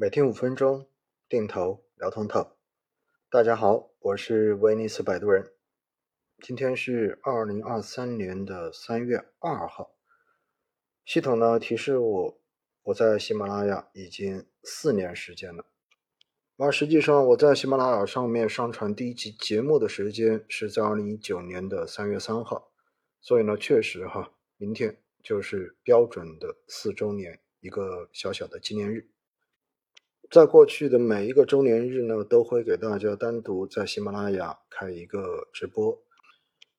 每天五分钟，定投聊通透。大家好，我是威尼斯摆渡人。今天是二零二三年的三月二号。系统呢提示我，我在喜马拉雅已经四年时间了。而实际上，我在喜马拉雅上面上传第一期节目的时间是在二零一九年的三月三号。所以呢，确实哈，明天就是标准的四周年，一个小小的纪念日。在过去的每一个周年日呢，都会给大家单独在喜马拉雅开一个直播。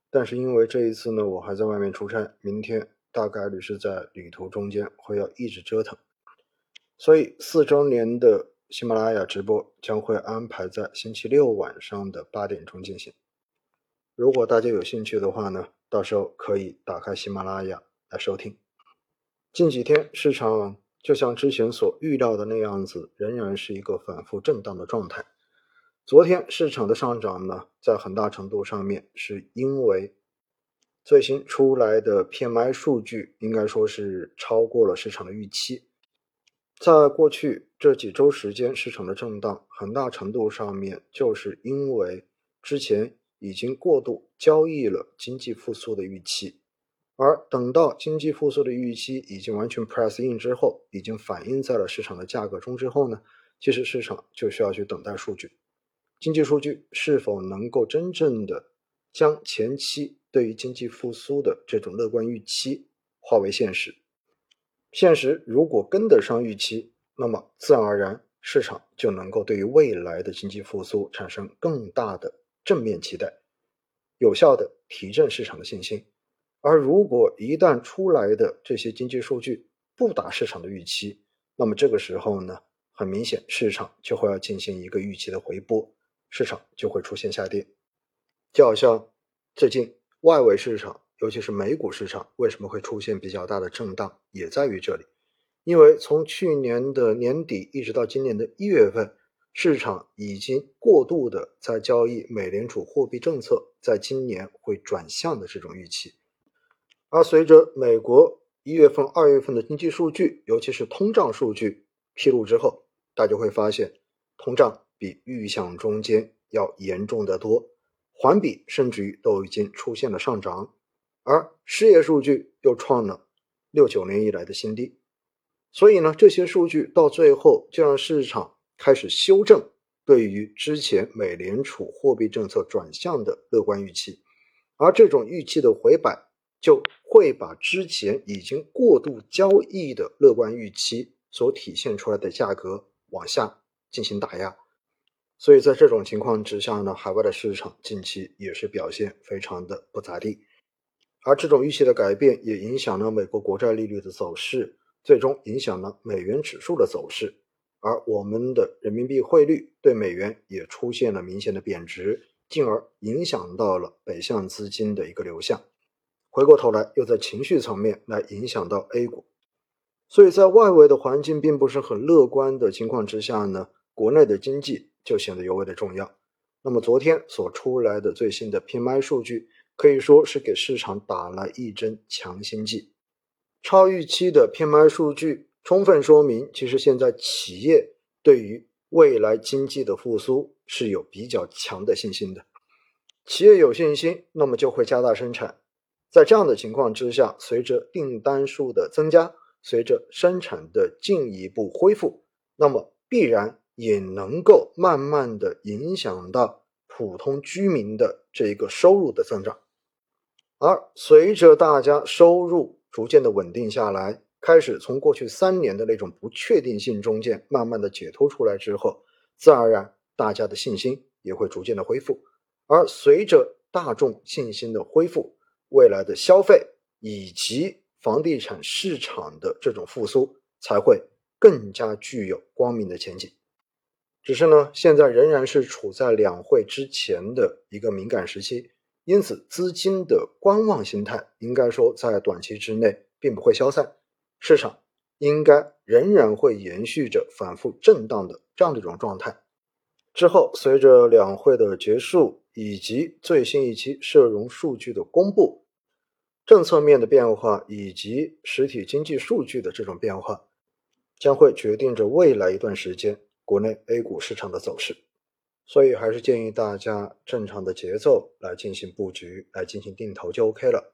但是因为这一次呢，我还在外面出差，明天大概率是在旅途中间会要一直折腾，所以四周年的喜马拉雅直播将会安排在星期六晚上的八点钟进行。如果大家有兴趣的话呢，到时候可以打开喜马拉雅来收听。近几天市场。就像之前所预料的那样子，仍然是一个反复震荡的状态。昨天市场的上涨呢，在很大程度上面是因为最新出来的 PMI 数据，应该说是超过了市场的预期。在过去这几周时间，市场的震荡很大程度上面就是因为之前已经过度交易了经济复苏的预期。而等到经济复苏的预期已经完全 press in 之后，已经反映在了市场的价格中之后呢，其实市场就需要去等待数据，经济数据是否能够真正的将前期对于经济复苏的这种乐观预期化为现实。现实如果跟得上预期，那么自然而然市场就能够对于未来的经济复苏产生更大的正面期待，有效的提振市场的信心。而如果一旦出来的这些经济数据不达市场的预期，那么这个时候呢，很明显市场就会要进行一个预期的回波，市场就会出现下跌。就好像最近外围市场，尤其是美股市场，为什么会出现比较大的震荡，也在于这里。因为从去年的年底一直到今年的一月份，市场已经过度的在交易美联储货币政策在今年会转向的这种预期。而随着美国一月份、二月份的经济数据，尤其是通胀数据披露之后，大家会发现通胀比预想中间要严重的多，环比甚至于都已经出现了上涨，而失业数据又创了六九年以来的新低，所以呢，这些数据到最后就让市场开始修正对于之前美联储货币政策转向的乐观预期，而这种预期的回摆。就会把之前已经过度交易的乐观预期所体现出来的价格往下进行打压，所以在这种情况之下呢，海外的市场近期也是表现非常的不咋地，而这种预期的改变也影响了美国国债利率的走势，最终影响了美元指数的走势，而我们的人民币汇率对美元也出现了明显的贬值，进而影响到了北向资金的一个流向。回过头来，又在情绪层面来影响到 A 股，所以在外围的环境并不是很乐观的情况之下呢，国内的经济就显得尤为的重要。那么昨天所出来的最新的 PMI 数据，可以说是给市场打了一针强心剂。超预期的 PMI 数据，充分说明其实现在企业对于未来经济的复苏是有比较强的信心的。企业有信心，那么就会加大生产。在这样的情况之下，随着订单数的增加，随着生产的进一步恢复，那么必然也能够慢慢的影响到普通居民的这一个收入的增长。而随着大家收入逐渐的稳定下来，开始从过去三年的那种不确定性中间慢慢的解脱出来之后，自然而然大家的信心也会逐渐的恢复。而随着大众信心的恢复，未来的消费以及房地产市场的这种复苏才会更加具有光明的前景。只是呢，现在仍然是处在两会之前的一个敏感时期，因此资金的观望心态应该说在短期之内并不会消散，市场应该仍然会延续着反复震荡的这样的一种状态。之后，随着两会的结束以及最新一期社融数据的公布。政策面的变化以及实体经济数据的这种变化，将会决定着未来一段时间国内 A 股市场的走势。所以还是建议大家正常的节奏来进行布局，来进行定投就 OK 了。